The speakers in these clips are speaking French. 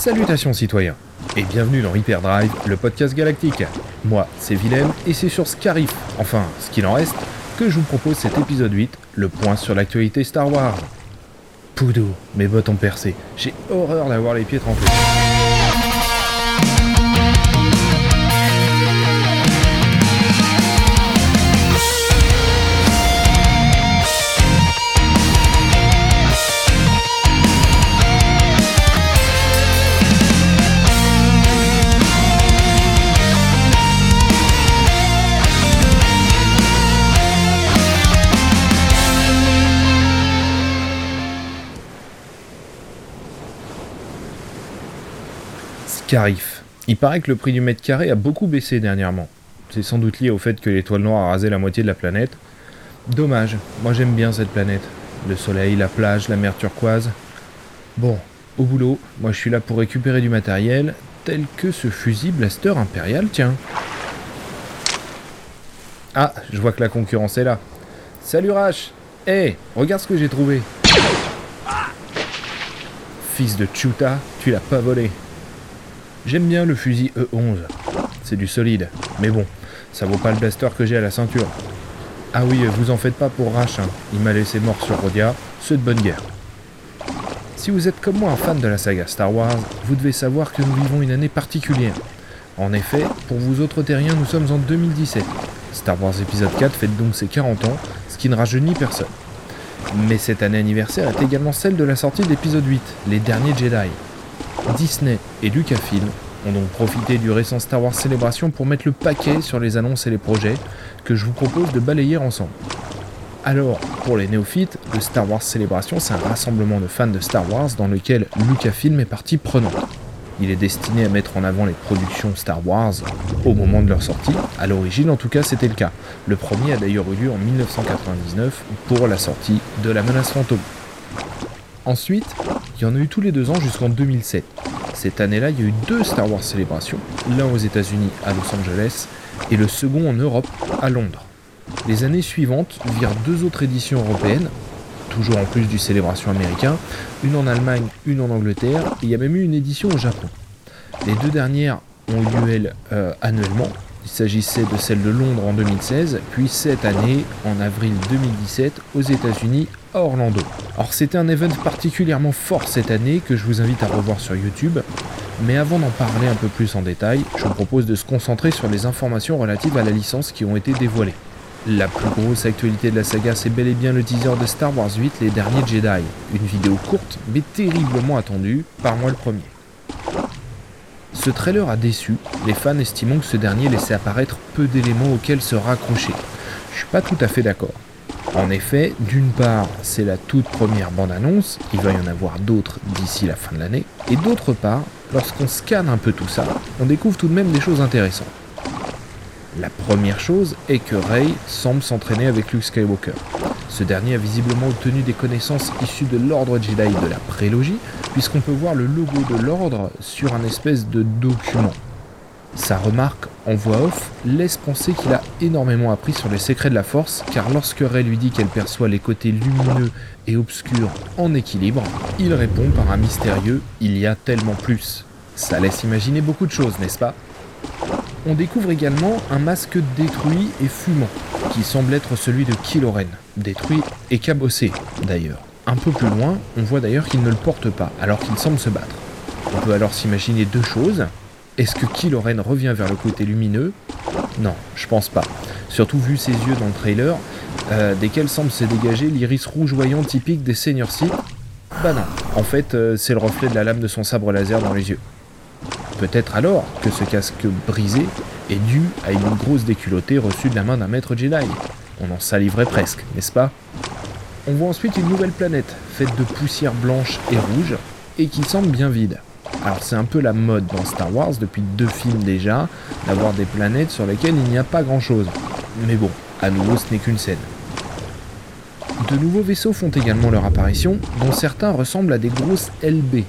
Salutations citoyens, et bienvenue dans Hyperdrive, le podcast galactique. Moi, c'est Willem, et c'est sur Scarif, enfin, ce qu'il en reste, que je vous propose cet épisode 8, le point sur l'actualité Star Wars. Poudou, mes bottes ont percé, j'ai horreur d'avoir les pieds trempés. Il paraît que le prix du mètre carré a beaucoup baissé dernièrement. C'est sans doute lié au fait que l'étoile noire a rasé la moitié de la planète. Dommage, moi j'aime bien cette planète. Le soleil, la plage, la mer turquoise. Bon, au boulot, moi je suis là pour récupérer du matériel, tel que ce fusil blaster impérial, tiens. Ah, je vois que la concurrence est là. Salut Rash Hé, regarde ce que j'ai trouvé Fils de Chuta, tu l'as pas volé. J'aime bien le fusil E11. C'est du solide. Mais bon, ça vaut pas le blaster que j'ai à la ceinture. Ah oui, vous en faites pas pour Rash, hein. il m'a laissé mort sur Rodia, c'est de bonne guerre. Si vous êtes comme moi un fan de la saga Star Wars, vous devez savoir que nous vivons une année particulière. En effet, pour vous autres terriens, nous sommes en 2017. Star Wars épisode 4 fête donc ses 40 ans, ce qui ne rajeunit personne. Mais cette année anniversaire est également celle de la sortie d'épisode 8, Les Derniers Jedi. Disney et Lucasfilm ont donc profité du récent Star Wars Célébration pour mettre le paquet sur les annonces et les projets que je vous propose de balayer ensemble. Alors, pour les néophytes, le Star Wars Célébration, c'est un rassemblement de fans de Star Wars dans lequel Lucasfilm est partie prenante. Il est destiné à mettre en avant les productions Star Wars au moment de leur sortie. À l'origine, en tout cas, c'était le cas. Le premier a d'ailleurs eu lieu en 1999 pour la sortie de La Menace Fantôme. Ensuite, il y en a eu tous les deux ans jusqu'en 2007. Cette année-là, il y a eu deux Star Wars célébrations, l'un aux États-Unis à Los Angeles et le second en Europe à Londres. Les années suivantes virent deux autres éditions européennes, toujours en plus du célébration américain, une en Allemagne, une en Angleterre, et il y a même eu une édition au Japon. Les deux dernières ont eu lieu, euh, annuellement. Il s'agissait de celle de Londres en 2016, puis cette année, en avril 2017, aux États-Unis, à Orlando. Alors c'était un event particulièrement fort cette année que je vous invite à revoir sur YouTube, mais avant d'en parler un peu plus en détail, je vous propose de se concentrer sur les informations relatives à la licence qui ont été dévoilées. La plus grosse actualité de la saga, c'est bel et bien le teaser de Star Wars 8, Les Derniers Jedi. Une vidéo courte, mais terriblement attendue, par moi le premier. Ce trailer a déçu, les fans estimant que ce dernier laissait apparaître peu d'éléments auxquels se raccrocher. Je suis pas tout à fait d'accord. En effet, d'une part, c'est la toute première bande-annonce, il va y en avoir d'autres d'ici la fin de l'année, et d'autre part, lorsqu'on scanne un peu tout ça, on découvre tout de même des choses intéressantes. La première chose est que Rey semble s'entraîner avec Luke Skywalker. Ce dernier a visiblement obtenu des connaissances issues de l'ordre Jedi de la prélogie, puisqu'on peut voir le logo de l'ordre sur un espèce de document. Sa remarque en voix off laisse penser qu'il a énormément appris sur les secrets de la force, car lorsque Rey lui dit qu'elle perçoit les côtés lumineux et obscurs en équilibre, il répond par un mystérieux Il y a tellement plus. Ça laisse imaginer beaucoup de choses, n'est-ce pas? On découvre également un masque détruit et fumant, qui semble être celui de Kylo Ren, détruit et cabossé d'ailleurs. Un peu plus loin, on voit d'ailleurs qu'il ne le porte pas, alors qu'il semble se battre. On peut alors s'imaginer deux choses. Est-ce que Kylo Ren revient vers le côté lumineux? Non, je pense pas. Surtout vu ses yeux dans le trailer, euh, desquels semble se dégager l'iris rougeoyant typique des Senior Sith. Bah non, en fait, euh, c'est le reflet de la lame de son sabre laser dans les yeux. Peut-être alors que ce casque brisé est dû à une grosse déculottée reçue de la main d'un maître Jedi. On en saliverait presque, n'est-ce pas? On voit ensuite une nouvelle planète, faite de poussière blanche et rouge, et qui semble bien vide. Alors c'est un peu la mode dans Star Wars depuis deux films déjà, d'avoir des planètes sur lesquelles il n'y a pas grand-chose. Mais bon, à nouveau ce n'est qu'une scène. De nouveaux vaisseaux font également leur apparition, dont certains ressemblent à des grosses LB,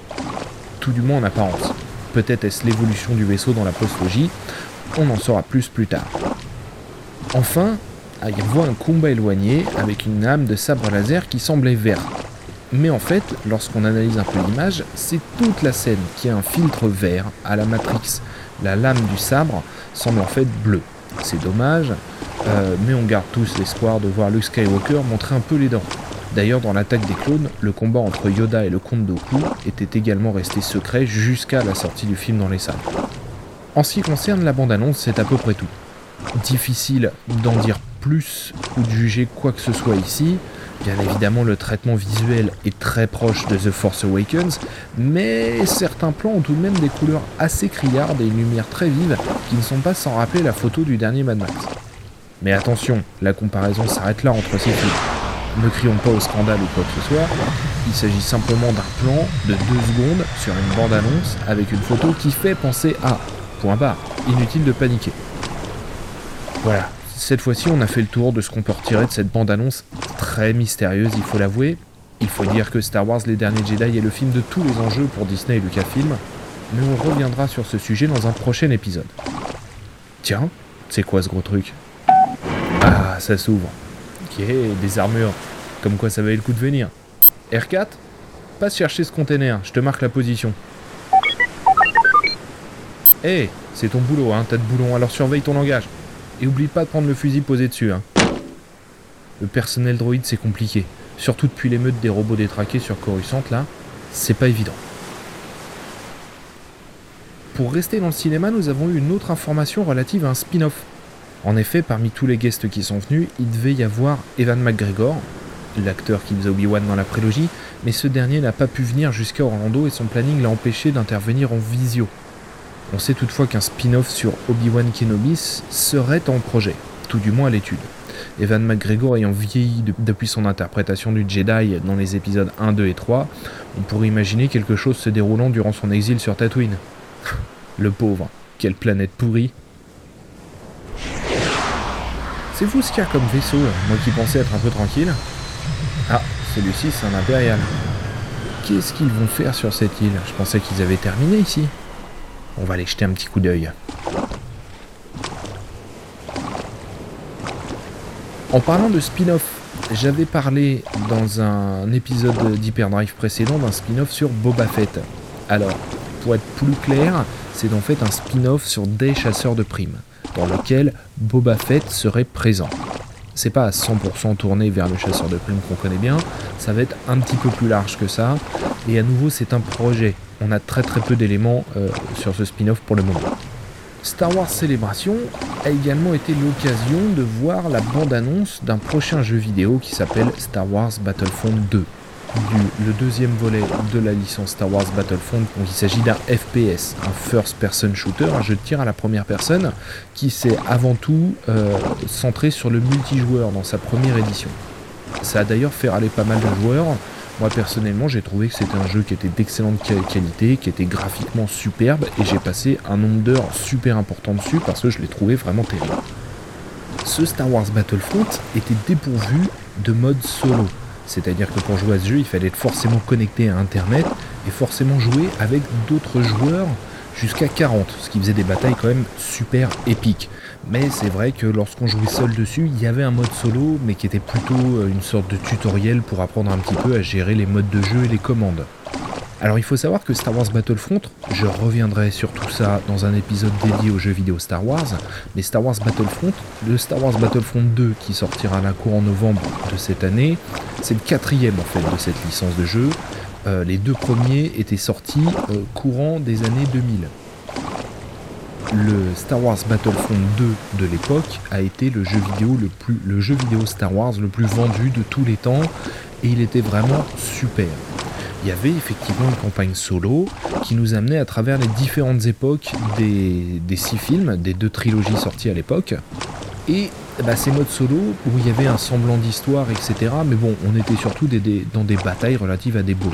tout du moins en apparence. Peut-être est-ce l'évolution du vaisseau dans la postlogie, on en saura plus plus tard. Enfin, voit un combat éloigné avec une âme de sabre laser qui semblait verte. Mais en fait, lorsqu'on analyse un peu l'image, c'est toute la scène qui a un filtre vert à la Matrix. La lame du sabre semble en fait bleue. C'est dommage, euh, mais on garde tous l'espoir de voir Luke Skywalker montrer un peu les dents. D'ailleurs, dans l'attaque des clones, le combat entre Yoda et le comte Doku était également resté secret jusqu'à la sortie du film dans les salles. En ce qui concerne la bande-annonce, c'est à peu près tout. Difficile d'en dire plus ou de juger quoi que ce soit ici. Bien évidemment, le traitement visuel est très proche de The Force Awakens, mais certains plans ont tout de même des couleurs assez criardes et une lumière très vive qui ne sont pas sans rappeler la photo du dernier Mad Max. Mais attention, la comparaison s'arrête là entre ces films. Ne crions pas au scandale ou quoi que ce soit, il s'agit simplement d'un plan de 2 secondes sur une bande-annonce avec une photo qui fait penser à. Point barre, inutile de paniquer. Voilà, cette fois-ci on a fait le tour de ce qu'on peut retirer de cette bande-annonce très mystérieuse, il faut l'avouer. Il faut dire que Star Wars Les Derniers Jedi est le film de tous les enjeux pour Disney et Lucasfilm, mais on reviendra sur ce sujet dans un prochain épisode. Tiens, c'est quoi ce gros truc? Ah, ça s'ouvre. Ok, des armures. Comme quoi ça valait le coup de venir. R4 Passe chercher ce container, je te marque la position. Hé, c'est ton boulot, hein, t'as de boulon, alors surveille ton langage. Et oublie pas de prendre le fusil posé dessus, hein. Le personnel droïde, c'est compliqué. Surtout depuis l'émeute des robots détraqués sur Coruscant, là, c'est pas évident. Pour rester dans le cinéma, nous avons eu une autre information relative à un spin-off. En effet, parmi tous les guests qui sont venus, il devait y avoir Evan McGregor, l'acteur qui faisait Obi-Wan dans la prélogie, mais ce dernier n'a pas pu venir jusqu'à Orlando et son planning l'a empêché d'intervenir en visio. On sait toutefois qu'un spin-off sur Obi-Wan Kenobi serait en projet, tout du moins à l'étude. Evan McGregor ayant vieilli depuis son interprétation du Jedi dans les épisodes 1, 2 et 3, on pourrait imaginer quelque chose se déroulant durant son exil sur Tatooine. Le pauvre, quelle planète pourrie. C'est fou ce qu'il y a comme vaisseau, moi qui pensais être un peu tranquille? Ah, celui-ci c'est un impérial. Qu'est-ce qu'ils vont faire sur cette île? Je pensais qu'ils avaient terminé ici. On va aller jeter un petit coup d'œil. En parlant de spin-off, j'avais parlé dans un épisode d'Hyperdrive précédent d'un spin-off sur Boba Fett. Alors, pour être plus clair, c'est en fait un spin-off sur des chasseurs de primes, dans lequel Boba Fett serait présent. C'est pas à 100% tourné vers le chasseur de primes qu'on connaît bien, ça va être un petit peu plus large que ça, et à nouveau c'est un projet. On a très très peu d'éléments euh, sur ce spin-off pour le moment. Star Wars Celebration a également été l'occasion de voir la bande-annonce d'un prochain jeu vidéo qui s'appelle Star Wars Battlefront 2. Du, le deuxième volet de la licence Star Wars Battlefront, donc il s'agit d'un FPS, un first person shooter, un jeu de tir à la première personne, qui s'est avant tout euh, centré sur le multijoueur dans sa première édition. Ça a d'ailleurs fait râler pas mal de joueurs, moi personnellement, j'ai trouvé que c'était un jeu qui était d'excellente qualité, qui était graphiquement superbe, et j'ai passé un nombre d'heures super important dessus parce que je l'ai trouvé vraiment terrible. Ce Star Wars Battlefront était dépourvu de mode solo. C'est-à-dire que pour jouer à ce jeu, il fallait être forcément connecté à Internet et forcément jouer avec d'autres joueurs jusqu'à 40, ce qui faisait des batailles quand même super épiques. Mais c'est vrai que lorsqu'on jouait seul dessus, il y avait un mode solo, mais qui était plutôt euh, une sorte de tutoriel pour apprendre un petit peu à gérer les modes de jeu et les commandes. Alors il faut savoir que Star Wars Battlefront, je reviendrai sur tout ça dans un épisode dédié aux jeux vidéo Star Wars, mais Star Wars Battlefront, le Star Wars Battlefront 2 qui sortira à la cour en novembre de cette année, c'est le quatrième en fait de cette licence de jeu. Euh, les deux premiers étaient sortis euh, courant des années 2000 le Star Wars Battlefront 2 de l'époque a été le jeu vidéo le jeu vidéo Star Wars le plus vendu de tous les temps et il était vraiment super. Il y avait effectivement une campagne solo qui nous amenait à travers les différentes époques des, six films, des deux trilogies sorties à l'époque. Et bah, ces modes solo où il y avait un semblant d'histoire, etc. Mais bon, on était surtout dans des batailles relatives à des bots.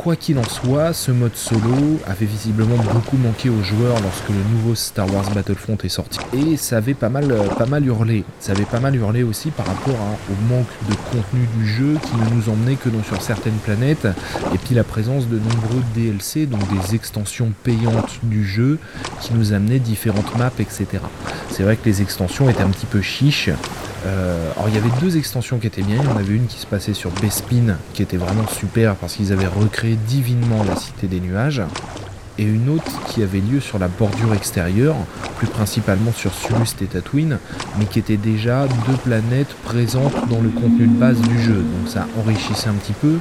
Quoi qu'il en soit, ce mode solo avait visiblement beaucoup manqué aux joueurs lorsque le nouveau Star Wars Battlefront est sorti. Et ça avait pas mal, euh, pas mal hurlé. Ça avait pas mal hurlé aussi par rapport au manque de contenu du jeu qui ne nous emmenait que dans, sur certaines planètes. Et puis la présence de nombreux DLC, donc des extensions payantes du jeu qui nous amenaient différentes maps, etc. C'est vrai que les extensions étaient un petit peu chiches. Euh, alors il y avait deux extensions qui étaient bien, il y en avait une qui se passait sur Bespin qui était vraiment super parce qu'ils avaient recréé divinement la cité des nuages et une autre qui avait lieu sur la bordure extérieure, plus principalement sur Sulust et mais qui était déjà deux planètes présentes dans le contenu de base du jeu. Donc ça enrichissait un petit peu,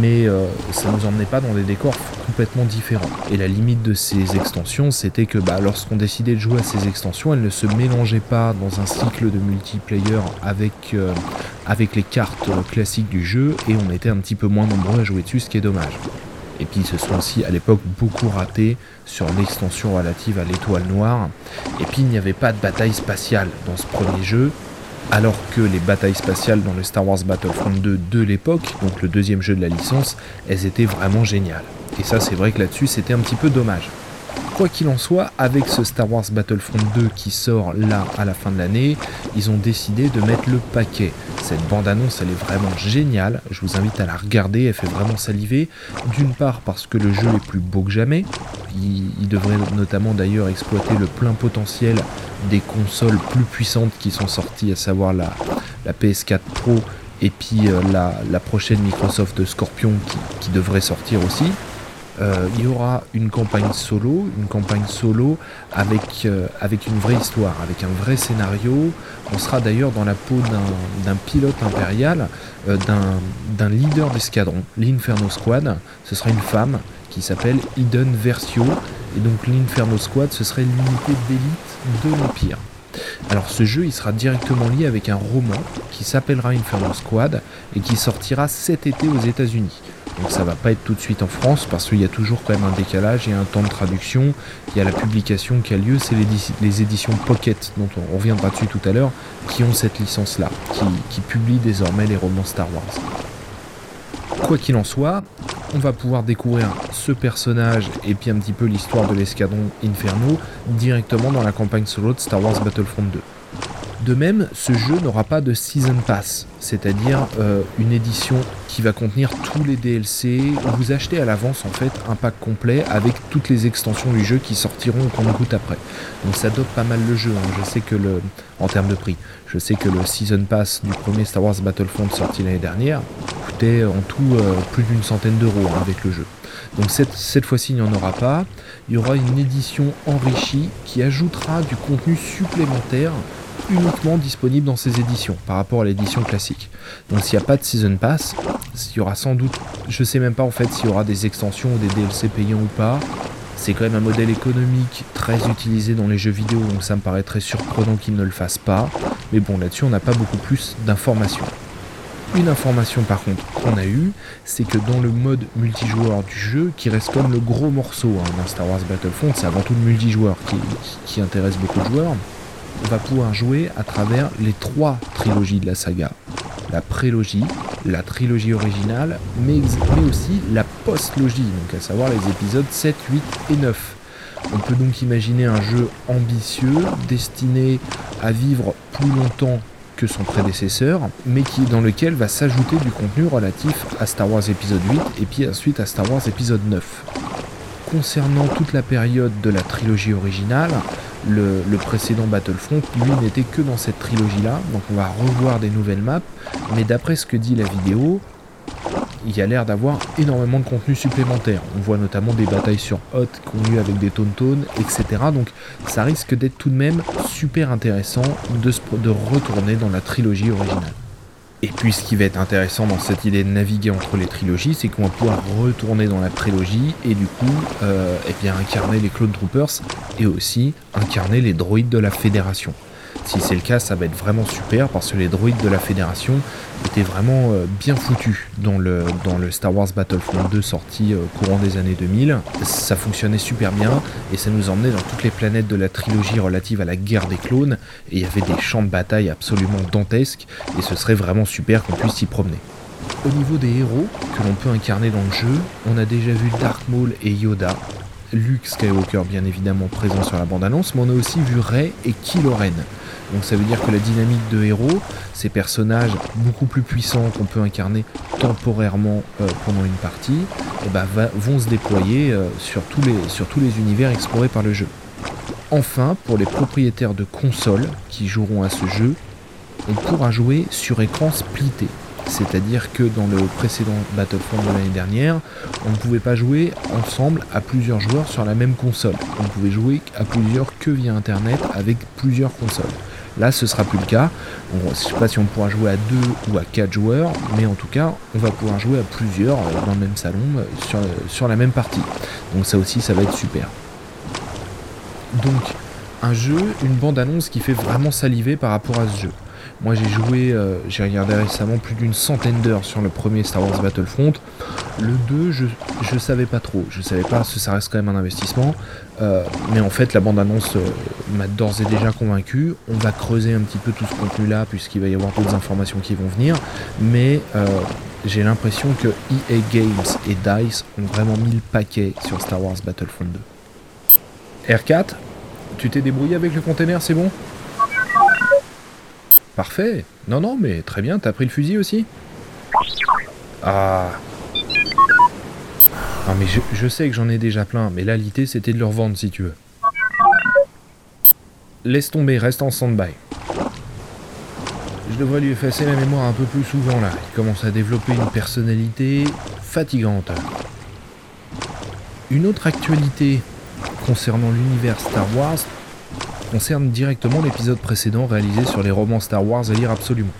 mais euh, ça ne nous emmenait pas dans des décors complètement différents. Et la limite de ces extensions, c'était que bah, lorsqu'on décidait de jouer à ces extensions, elles ne se mélangeaient pas dans un cycle de multiplayer avec, euh, avec les cartes classiques du jeu, et on était un petit peu moins nombreux à jouer dessus, ce qui est dommage. Et puis ils se sont aussi à l'époque beaucoup ratés sur l'extension relative à l'étoile noire. Et puis il n'y avait pas de bataille spatiale dans ce premier jeu, alors que les batailles spatiales dans le Star Wars Battlefront 2 de l'époque, donc le deuxième jeu de la licence, elles étaient vraiment géniales. Et ça c'est vrai que là-dessus c'était un petit peu dommage. Quoi qu'il en soit, avec ce Star Wars Battlefront 2 qui sort là à la fin de l'année, ils ont décidé de mettre le paquet. Cette bande-annonce, elle est vraiment géniale. Je vous invite à la regarder, elle fait vraiment saliver. D'une part parce que le jeu est plus beau que jamais. Il, devrait notamment d'ailleurs exploiter le plein potentiel des consoles plus puissantes qui sont sorties, à savoir la, PS4 Pro et puis euh, la, prochaine Microsoft Scorpion qui devrait sortir aussi. Euh, il y aura une campagne solo, une campagne solo avec, euh, avec une vraie histoire, avec un vrai scénario. On sera d'ailleurs dans la peau d'un pilote impérial, euh, d'un leader d'escadron, l'Inferno Squad. Ce sera une femme qui s'appelle Eden Versio. Et donc l'Inferno Squad, ce serait l'unité d'élite de l'Empire. Alors ce jeu, il sera directement lié avec un roman qui s'appellera Inferno Squad et qui sortira cet été aux États-Unis. Donc ça va pas être tout de suite en France parce qu'il y a toujours quand même un décalage et un temps de traduction. Il y a la publication qui a lieu, c'est les, éditions Pocket, dont on reviendra dessus tout à l'heure, qui ont cette licence-là, qui, qui publient désormais les romans Star Wars. Quoi qu'il en soit, on va pouvoir découvrir ce personnage et puis un petit peu l'histoire de l'escadron Inferno directement dans la campagne solo de Star Wars Battlefront 2. De même, ce jeu n'aura pas de Season Pass, c'est-à-dire euh, une édition qui va contenir tous les DLC. Vous achetez à l'avance en fait un pack complet avec toutes les extensions du jeu qui sortiront au compte après. Donc ça dope pas mal le jeu. Hein. Je sais que le, en termes de prix, je sais que le Season Pass du premier Star Wars Battlefront sorti l'année dernière coûtait en tout euh, plus d'une centaine d'euros hein, avec le jeu. Donc cette, cette fois-ci, il n'y en aura pas. Il y aura une édition enrichie qui ajoutera du contenu supplémentaire uniquement disponible dans ces éditions par rapport à l'édition classique. Donc s'il n'y a pas de Season Pass, il y aura sans doute, je sais même pas en fait s'il y aura des extensions ou des DLC payants ou pas. C'est quand même un modèle économique très utilisé dans les jeux vidéo, donc ça me paraît très surprenant qu'ils ne le fassent pas. Mais bon, là-dessus, on n'a pas beaucoup plus d'informations. Une information par contre qu'on a eue, c'est que dans le mode multijoueur du jeu, qui reste comme le gros morceau hein, dans Star Wars Battlefront, c'est avant tout le multijoueur qui intéresse beaucoup de joueurs, va pouvoir jouer à travers les trois trilogies de la saga. La prélogie, la trilogie originale, mais, aussi la postlogie, donc à savoir les épisodes 7, 8 et 9. On peut donc imaginer un jeu ambitieux, destiné à vivre plus longtemps que son prédécesseur, mais qui, dans lequel va s'ajouter du contenu relatif à Star Wars épisode 8 et puis ensuite à Star Wars épisode 9. Concernant toute la période de la trilogie originale, le, précédent Battlefront, lui, n'était que dans cette trilogie-là, donc on va revoir des nouvelles maps, mais d'après ce que dit la vidéo, il y a l'air d'avoir énormément de contenu supplémentaire. On voit notamment des batailles sur Hot lieu avec des Tauntaun, etc. Donc ça risque d'être tout de même super intéressant de retourner dans la trilogie originale. Et puis ce qui va être intéressant dans cette idée de naviguer entre les trilogies, c'est qu'on va pouvoir retourner dans la prélogie et du coup euh, eh bien, incarner les Clone Troopers et aussi incarner les droïdes de la Fédération. Si c'est le cas, ça va être vraiment super parce que les droïdes de la Fédération étaient vraiment euh, bien foutus dans le, dans le Star Wars Battlefront 2 sorti euh, courant des années 2000. Ça fonctionnait super bien et ça nous emmenait dans toutes les planètes de la trilogie relative à la guerre des clones et il y avait des champs de bataille absolument dantesques et ce serait vraiment super qu'on puisse s'y promener. Au niveau des héros que l'on peut incarner dans le jeu, on a déjà vu Dark Maul et Yoda, Luke Skywalker bien évidemment présent sur la bande-annonce, mais on a aussi vu Rey et Kylo Ren. Donc ça veut dire que la dynamique de héros, ces personnages beaucoup plus puissants qu'on peut incarner temporairement euh, pendant une partie, eh ben, vont se déployer euh, sur, tous les, univers explorés par le jeu. Enfin, pour les propriétaires de consoles qui joueront à ce jeu, on pourra jouer sur écran splitté. C'est-à-dire que dans le précédent Battlefront de l'année dernière, on ne pouvait pas jouer ensemble à plusieurs joueurs sur la même console. On pouvait jouer à plusieurs que via Internet avec plusieurs consoles. Là, ce sera plus le cas. je ne sais pas si on pourra jouer à deux ou à quatre joueurs, mais en tout cas, on va pouvoir jouer à plusieurs euh, dans le même salon euh, sur, sur la même partie. Donc ça aussi, ça va être super. Donc, un jeu, une bande-annonce qui fait vraiment saliver par rapport à ce jeu. Moi j'ai joué, euh, j'ai regardé récemment plus d'une centaine d'heures sur le premier Star Wars Battlefront. Le 2, je, je savais pas trop. Je savais pas, si ça reste quand même un investissement. Euh, mais en fait, la bande-annonce euh, m'a d'ores et déjà convaincu. On va creuser un petit peu tout ce contenu-là, puisqu'il va y avoir d'autres informations qui vont venir. Mais j'ai l'impression que EA Games et DICE ont vraiment mis le paquet sur Star Wars Battlefront 2. R4, tu t'es débrouillé avec le container, c'est bon? Parfait. Non, non, mais très bien, t'as pris le fusil aussi Ah. Non, mais je, sais que j'en ai déjà plein, mais là, l'idée, c'était de le revendre si tu veux. Laisse tomber, reste en stand-by. Je devrais lui effacer la mémoire un peu plus souvent là. Il commence à développer une personnalité fatigante. Une autre actualité concernant l'univers Star Wars concerne directement l'épisode précédent réalisé sur les romans Star Wars à lire absolument.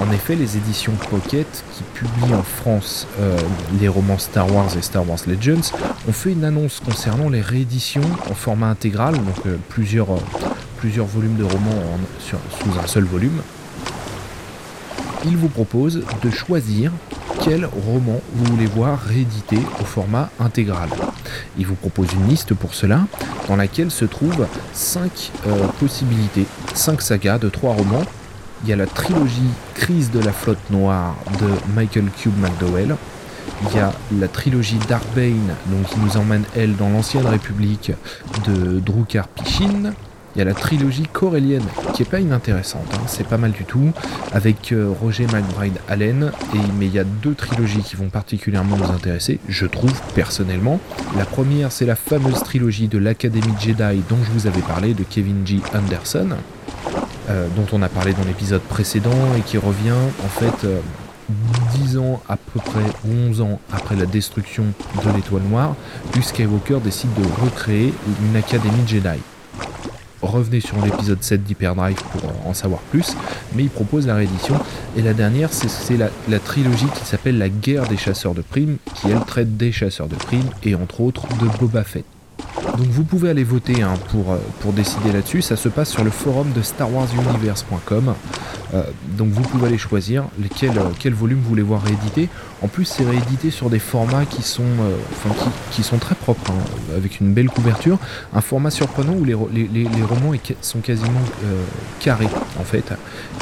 En effet, les éditions Pocket, qui publient en France euh, les romans Star Wars et Star Wars Legends, ont fait une annonce concernant les rééditions en format intégral, donc euh, plusieurs, euh, plusieurs volumes de romans sous un seul volume. Ils vous proposent de choisir quel roman vous voulez voir réédité au format intégral. Il vous propose une liste pour cela, dans laquelle se trouvent 5 euh, possibilités, 5 sagas de 3 romans. Il y a la trilogie Crise de la flotte noire de Michael Cube McDowell. Il y a la trilogie Darkbane, donc qui nous emmène elle dans l'ancienne République de Drukar Pishin. Il y a la trilogie corélienne qui est pas inintéressante, hein, c'est pas mal du tout, avec euh, Roger McBride Allen, mais il y a deux trilogies qui vont particulièrement nous intéresser, je trouve personnellement. La première c'est la fameuse trilogie de l'Académie Jedi dont je vous avais parlé de Kevin G. Anderson, euh, dont on a parlé dans l'épisode précédent et qui revient en fait euh, dix 10 ans à peu près, 11 ans après la destruction de l'étoile noire, Luke Skywalker décide de recréer une Académie Jedi revenez sur l'épisode 7 d'Hyperdrive pour en savoir plus, mais il propose la réédition. Et la dernière, c'est la, trilogie qui s'appelle La guerre des chasseurs de primes, qui elle traite des chasseurs de primes et entre autres de Boba Fett. Donc vous pouvez aller voter hein, pour, euh, pour décider là-dessus. Ça se passe sur le forum de StarWarsUniverse.com. Euh, donc vous pouvez aller choisir euh, quel volume vous voulez voir réédité. En plus, c'est réédité sur des formats qui sont, qui, sont très propres, hein, avec une belle couverture. Un format surprenant où les, romans sont quasiment carrés, en fait.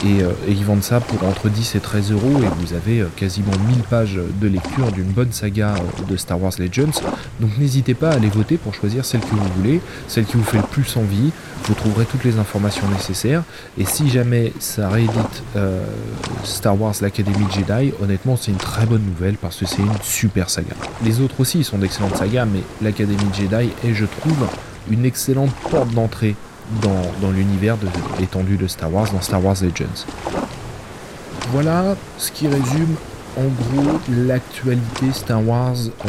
Et, et, ils vendent ça pour entre 10 et 13 euros. Et vous avez quasiment 1000 pages de lecture d'une bonne saga de Star Wars Legends. Donc n'hésitez pas à aller voter pour choisir celle que vous voulez, celle qui vous fait le plus envie. Vous trouverez toutes les informations nécessaires. Et si jamais ça réédite euh, Star Wars l'Académie Jedi, honnêtement, c'est une très bonne nouvelle parce que c'est une super saga. Les autres aussi sont d'excellentes sagas, mais l'Académie Jedi est, je trouve, une excellente porte d'entrée dans, l'univers étendu de Star Wars, dans Star Wars Legends. Voilà ce qui résume en gros l'actualité Star Wars euh,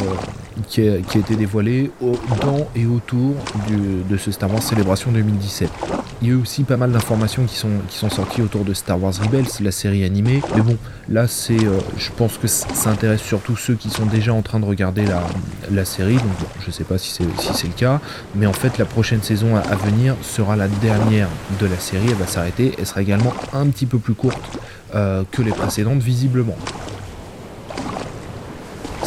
qui, a, été dévoilée dans et autour de ce Star Wars Célébration 2017. Il y a eu aussi pas mal d'informations qui sont, qui sont sorties autour de Star Wars Rebels, la série animée. Mais bon, là, c'est, euh, je pense que ça intéresse surtout ceux qui sont déjà en train de regarder la, série. Donc, bon, je sais pas si c'est, si c'est le cas. Mais en fait, la prochaine saison à, venir sera la dernière de la série. Elle va s'arrêter. Elle sera également un petit peu plus courte euh, que les précédentes, visiblement.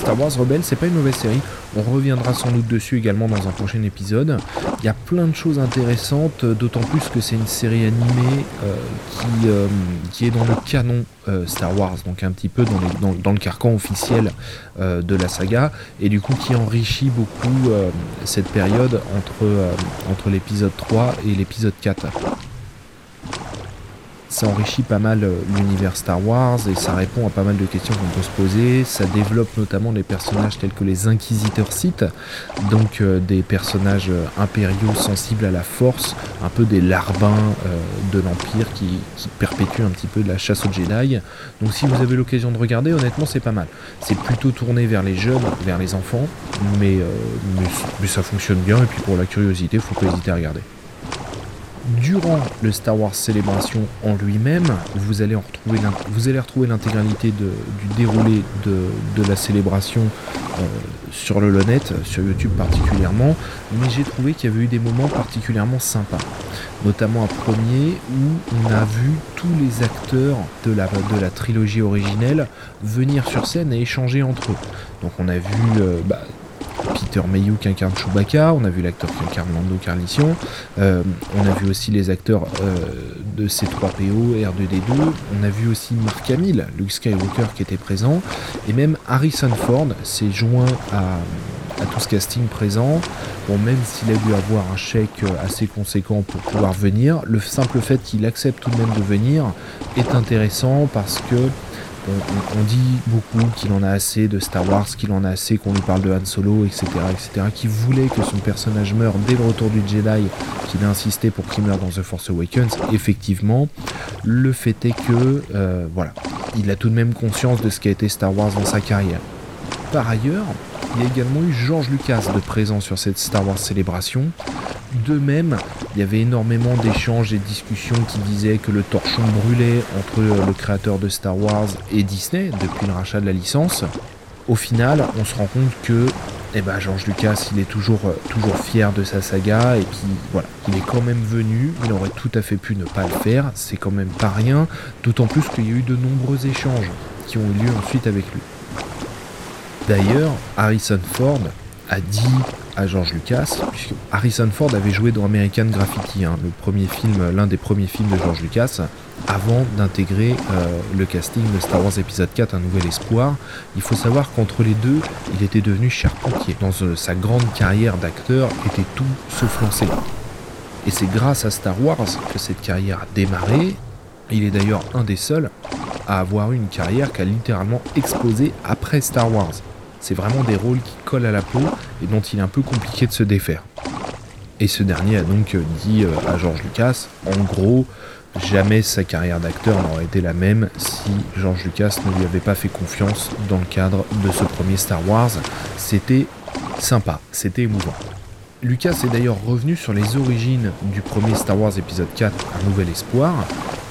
Star Wars Rebels, c'est pas une mauvaise série. On reviendra sans doute dessus également dans un prochain épisode. Il y a plein de choses intéressantes, d'autant plus que c'est une série animée euh, qui, euh, qui, est dans le canon euh, Star Wars, donc un petit peu dans, le carcan officiel de la saga, et du coup qui enrichit beaucoup cette période entre l'épisode 3 et l'épisode 4. Ça enrichit pas mal euh, l'univers Star Wars et ça répond à pas mal de questions qu'on peut se poser. Ça développe notamment des personnages tels que les Inquisiteurs Sith, donc euh, des personnages euh, impériaux sensibles à la force, un peu des larbins de l'Empire qui, perpétuent un petit peu de la chasse aux Jedi. Donc si vous avez l'occasion de regarder, honnêtement c'est pas mal. C'est plutôt tourné vers les jeunes, vers les enfants, mais, mais, ça fonctionne bien et puis pour la curiosité, faut pas hésiter à regarder durant le Star Wars Célébration en lui-même, vous allez retrouver l'intégralité du déroulé de, la célébration euh, sur le Lonet, sur YouTube particulièrement, mais j'ai trouvé qu'il y avait eu des moments particulièrement sympas. Notamment un premier où on a vu tous les acteurs de la, de la trilogie originelle venir sur scène et échanger entre eux. Donc on a vu euh, bah, Peter Mayhew qui incarne Chewbacca, on a vu l'acteur qui incarne Lando Carlissian, euh, on a vu aussi les acteurs euh, de C3PO, R2D2, on a vu aussi Mark Hamill, Luke Skywalker qui était présent, et même Harrison Ford s'est joint à, tout ce casting présent. Bon, même s'il a dû avoir un chèque assez conséquent pour pouvoir venir, le simple fait qu'il accepte tout de même de venir est intéressant parce que on, dit beaucoup qu'il en a assez de Star Wars, qu'il en a assez qu'on lui parle de Han Solo, etc., etc., qu'il voulait que son personnage meure dès le retour du Jedi, qu'il a insisté pour qu'il meure dans The Force Awakens. Effectivement, le fait est que, euh, voilà, il a tout de même conscience de ce qu'a été Star Wars dans sa carrière. Par ailleurs, il y a également eu George Lucas de présent sur cette Star Wars célébration, de même, il y avait énormément d'échanges et de discussions qui disaient que le torchon brûlait entre le créateur de Star Wars et Disney depuis le rachat de la licence. Au final, on se rend compte que eh ben, George Lucas, il est toujours, toujours fier de sa saga et puis voilà, il est quand même venu, il aurait tout à fait pu ne pas le faire, c'est quand même pas rien, d'autant plus qu'il y a eu de nombreux échanges qui ont eu lieu ensuite avec lui. D'ailleurs, Harrison Ford a dit à George Lucas, puisque Harrison Ford avait joué dans American Graffiti, hein, le premier film, l'un des premiers films de George Lucas, avant d'intégrer euh, le casting de Star Wars épisode 4, Un Nouvel Espoir. Il faut savoir qu'entre les deux, il était devenu charpentier. Dans euh, sa grande carrière d'acteur, était tout sauf lancé. Et c'est grâce à Star Wars que cette carrière a démarré. Il est d'ailleurs un des seuls à avoir eu une carrière qui a littéralement explosé après Star Wars. C'est vraiment des rôles qui collent à la peau et dont il est un peu compliqué de se défaire. Et ce dernier a donc dit euh, à George Lucas, en gros, jamais sa carrière d'acteur n'aurait été la même si George Lucas ne lui avait pas fait confiance dans le cadre de ce premier Star Wars. C'était sympa, c'était émouvant. Lucas est d'ailleurs revenu sur les origines du premier Star Wars épisode 4, Un Nouvel Espoir,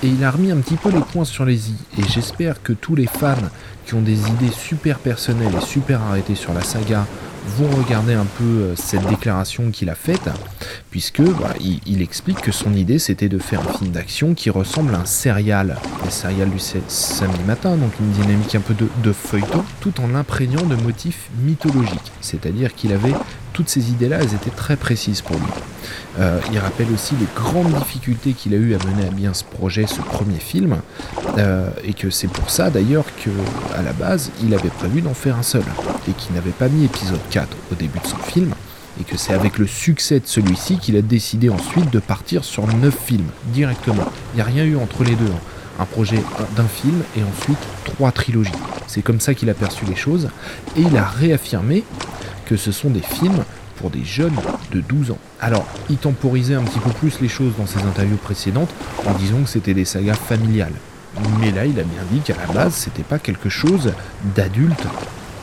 et il a remis un petit peu les points sur les i. Et j'espère que tous les fans qui ont des idées super personnelles et super arrêtées sur la saga vont regarder un peu euh, cette déclaration qu'il a faite, puisque il, explique que son idée c'était de faire un film d'action qui ressemble à un serial, un serial du samedi matin, donc une dynamique un peu de feuilleton, tout en l'imprégnant de motifs mythologiques. C'est-à-dire qu'il avait toutes ces idées-là, elles étaient très précises pour lui. Euh, il rappelle aussi les grandes difficultés qu'il a eu à mener à bien ce projet, ce premier film, euh, et que c'est pour ça d'ailleurs que à la base il avait prévu d'en faire un seul, et qu'il n'avait pas mis épisode 4 au début de son film, et que c'est avec le succès de celui-ci qu'il a décidé ensuite de partir sur 9 films directement. Il n'y a rien eu entre les deux. Hein. Un projet d'un film et ensuite trois trilogies. C'est comme ça qu'il a perçu les choses et il a réaffirmé que ce sont des films pour des jeunes de 12 ans. Alors, il temporisait un petit peu plus les choses dans ses interviews précédentes en disant que c'était des sagas familiales. Mais là, il a bien dit qu'à la base, c'était pas quelque chose d'adulte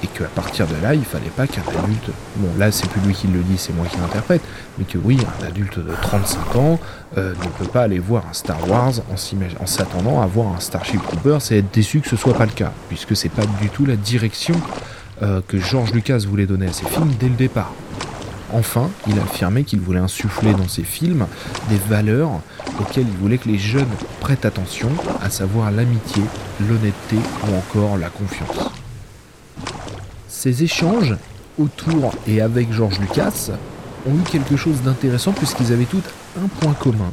et qu'à partir de là, il fallait pas qu'un adulte, bon là c'est plus lui qui le dit, c'est moi qui l'interprète, mais que oui, un adulte de 35 ans euh, ne peut pas aller voir un Star Wars en s'attendant à voir un Starship Troopers et être déçu que ce soit pas le cas, puisque c'est pas du tout la direction euh, que George Lucas voulait donner à ses films dès le départ. Enfin, il a affirmé qu'il voulait insuffler dans ses films des valeurs auxquelles il voulait que les jeunes prêtent attention, à savoir l'amitié, l'honnêteté ou encore la confiance. Ces échanges autour et avec George Lucas ont eu quelque chose d'intéressant puisqu'ils avaient tous un point commun.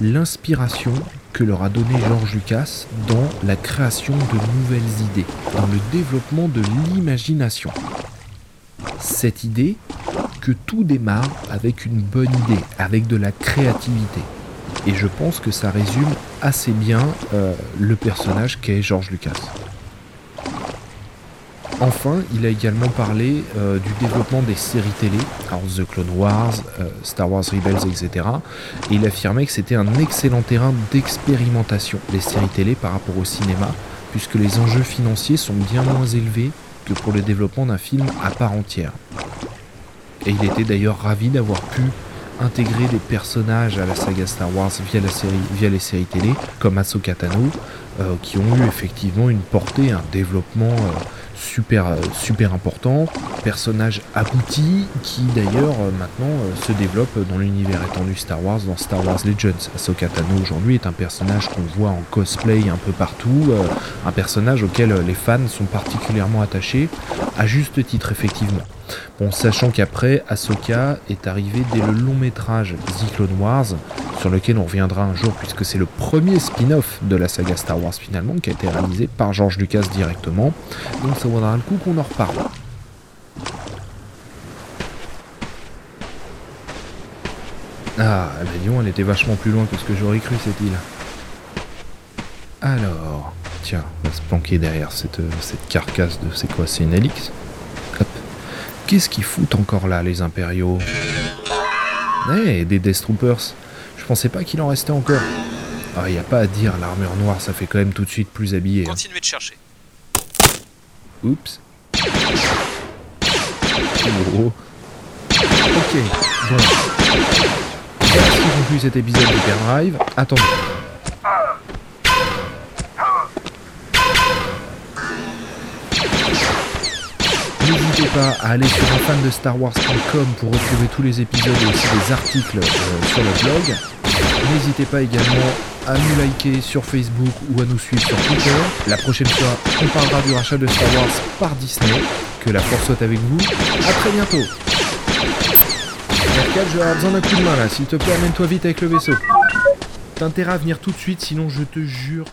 L'inspiration que leur a donné George Lucas dans la création de nouvelles idées, dans le développement de l'imagination. Cette idée que tout démarre avec une bonne idée, avec de la créativité. Et je pense que ça résume assez bien euh, le personnage qu'est George Lucas. Enfin, il a également parlé euh, du développement des séries télé, alors The Clone Wars, euh, Star Wars Rebels, etc. Et il affirmait que c'était un excellent terrain d'expérimentation, les séries télé par rapport au cinéma, puisque les enjeux financiers sont bien moins élevés que pour le développement d'un film à part entière. Et il était d'ailleurs ravi d'avoir pu intégrer des personnages à la saga Star Wars via les séries télé, comme Ahsoka Tano, euh, qui ont eu effectivement une portée, un développement euh, super, euh, super important, personnage abouti qui d'ailleurs maintenant se développe dans l'univers étendu Star Wars, dans Star Wars Legends. Ahsoka Tano aujourd'hui est un personnage qu'on voit en cosplay un peu partout, un personnage auquel les fans sont particulièrement attachés, à juste titre effectivement. Bon, sachant qu'après, Ahsoka est arrivé dès le long métrage The Clone Wars, sur lequel on reviendra un jour puisque c'est le premier spin-off de la saga Star Wars finalement, qui a été réalisé par George Lucas directement. Donc ça vaudra le coup qu'on en reparle. Ah, la Lyon, elle était vachement plus loin que ce que j'aurais cru cette île. Alors, tiens, on va se planquer derrière cette, cette carcasse de... C'est quoi C'est une Helix Qu'est-ce qu'ils foutent encore là, les impériaux Eh, des Death Troopers. Je pensais pas qu'il en restait encore. Ah, y a pas à dire, l'armure noire, ça fait quand même tout de suite plus habillé. Hein. Continuez de chercher. Oups. Oh. Ok, bon. Cet épisode de Drive? Attendez. N'hésitez pas à aller sur unfandestarwars.com pour retrouver tous les épisodes et aussi des articles euh, sur le blog. N'hésitez pas également à nous liker sur Facebook ou à nous suivre sur Twitter. La prochaine fois, on parlera du rachat de Star Wars par Disney. Que la force soit avec vous. A très bientôt. Mercal, je vais besoin d'un coup de main là. S'il te plaît, amène-toi vite avec le vaisseau. T'as à venir tout de suite, sinon je te jure.